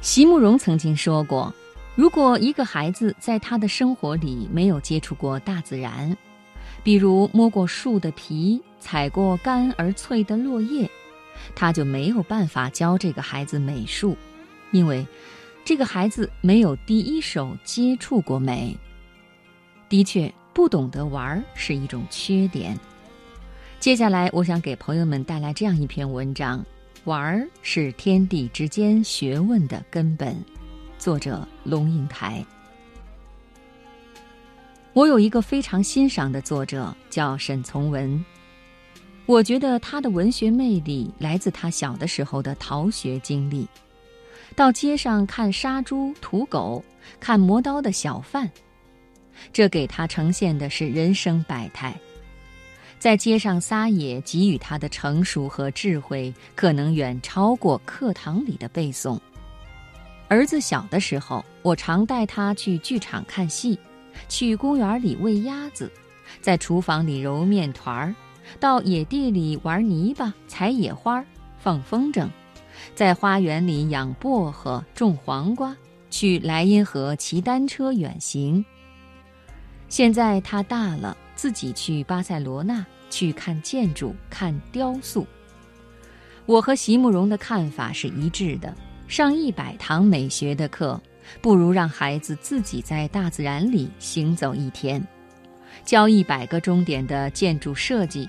席慕容曾经说过：“如果一个孩子在他的生活里没有接触过大自然，比如摸过树的皮、踩过干而脆的落叶，他就没有办法教这个孩子美术，因为这个孩子没有第一手接触过美。的确，不懂得玩是一种缺点。接下来，我想给朋友们带来这样一篇文章。”玩儿是天地之间学问的根本。作者龙应台。我有一个非常欣赏的作者，叫沈从文。我觉得他的文学魅力来自他小的时候的逃学经历。到街上看杀猪、屠狗，看磨刀的小贩，这给他呈现的是人生百态。在街上撒野，给予他的成熟和智慧，可能远超过课堂里的背诵。儿子小的时候，我常带他去剧场看戏，去公园里喂鸭子，在厨房里揉面团儿，到野地里玩泥巴、采野花、放风筝，在花园里养薄荷、种黄瓜，去莱茵河骑单车远行。现在他大了。自己去巴塞罗那去看建筑、看雕塑。我和席慕容的看法是一致的：上一百堂美学的课，不如让孩子自己在大自然里行走一天；教一百个钟点的建筑设计，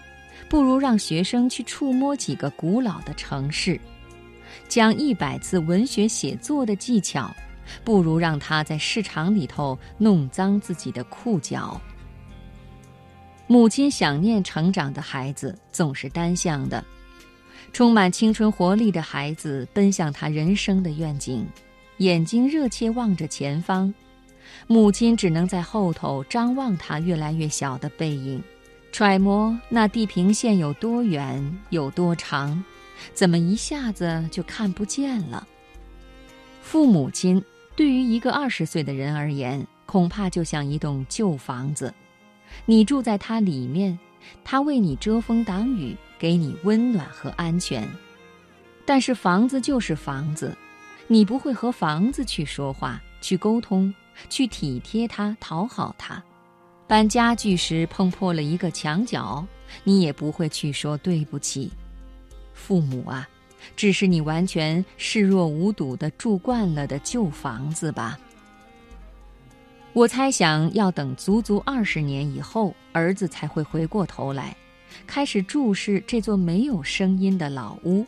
不如让学生去触摸几个古老的城市；讲一百次文学写作的技巧，不如让他在市场里头弄脏自己的裤脚。母亲想念成长的孩子总是单向的，充满青春活力的孩子奔向他人生的愿景，眼睛热切望着前方，母亲只能在后头张望他越来越小的背影，揣摩那地平线有多远有多长，怎么一下子就看不见了？父母亲对于一个二十岁的人而言，恐怕就像一栋旧房子。你住在它里面，它为你遮风挡雨，给你温暖和安全。但是房子就是房子，你不会和房子去说话、去沟通、去体贴它、讨好它。搬家具时碰破了一个墙角，你也不会去说对不起。父母啊，只是你完全视若无睹的住惯了的旧房子吧。我猜想要等足足二十年以后，儿子才会回过头来，开始注视这座没有声音的老屋，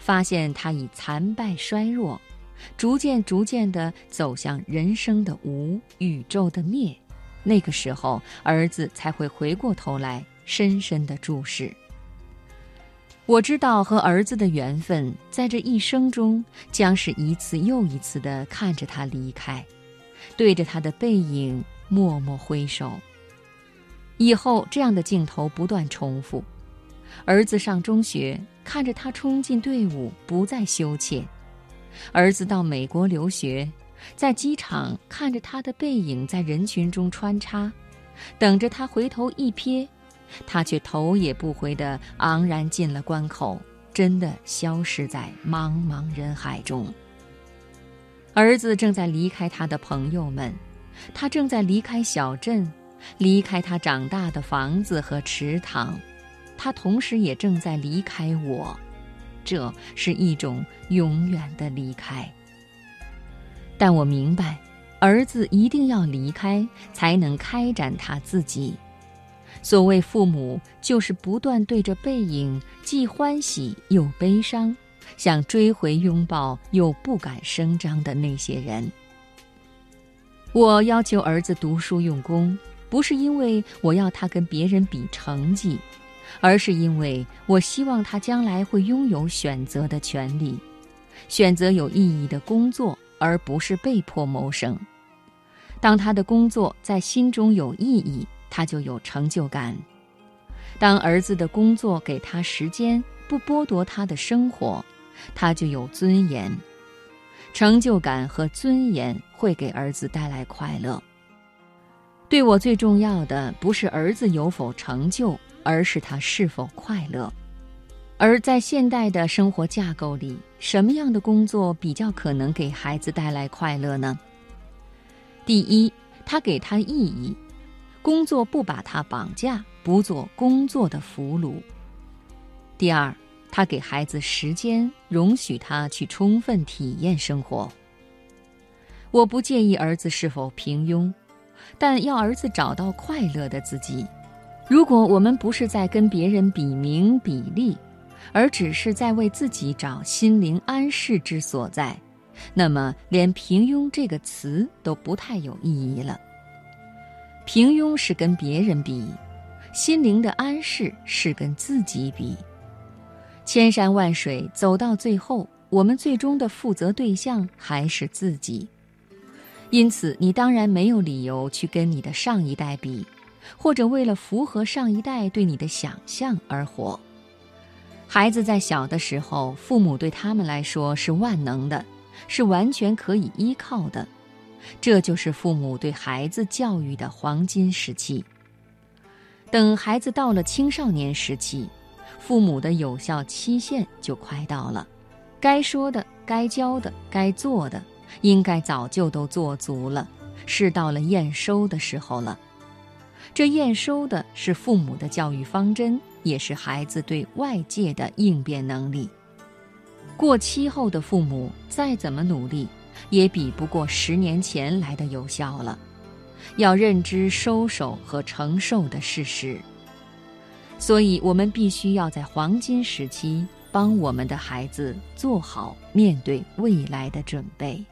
发现它已残败衰弱，逐渐逐渐地走向人生的无、宇宙的灭。那个时候，儿子才会回过头来，深深地注视。我知道和儿子的缘分，在这一生中，将是一次又一次地看着他离开。对着他的背影默默挥手。以后这样的镜头不断重复。儿子上中学，看着他冲进队伍，不再羞怯；儿子到美国留学，在机场看着他的背影在人群中穿插，等着他回头一瞥，他却头也不回地昂然进了关口，真的消失在茫茫人海中。儿子正在离开他的朋友们，他正在离开小镇，离开他长大的房子和池塘，他同时也正在离开我，这是一种永远的离开。但我明白，儿子一定要离开，才能开展他自己。所谓父母，就是不断对着背影，既欢喜又悲伤。想追回拥抱又不敢声张的那些人。我要求儿子读书用功，不是因为我要他跟别人比成绩，而是因为我希望他将来会拥有选择的权利，选择有意义的工作，而不是被迫谋生。当他的工作在心中有意义，他就有成就感。当儿子的工作给他时间，不剥夺他的生活。他就有尊严、成就感和尊严，会给儿子带来快乐。对我最重要的不是儿子有否成就，而是他是否快乐。而在现代的生活架构里，什么样的工作比较可能给孩子带来快乐呢？第一，他给他意义，工作不把他绑架，不做工作的俘虏。第二，他给孩子时间，容许他去充分体验生活。我不介意儿子是否平庸，但要儿子找到快乐的自己。如果我们不是在跟别人比名比利，而只是在为自己找心灵安适之所在，那么连“平庸”这个词都不太有意义了。平庸是跟别人比，心灵的安适是跟自己比。千山万水走到最后，我们最终的负责对象还是自己。因此，你当然没有理由去跟你的上一代比，或者为了符合上一代对你的想象而活。孩子在小的时候，父母对他们来说是万能的，是完全可以依靠的，这就是父母对孩子教育的黄金时期。等孩子到了青少年时期，父母的有效期限就快到了，该说的、该教的、该做的，应该早就都做足了，是到了验收的时候了。这验收的是父母的教育方针。也是孩子对外界的应变能力。过期后的父母再怎么努力，也比不过十年前来的有效了。要认知收手和承受的事实。所以，我们必须要在黄金时期帮我们的孩子做好面对未来的准备。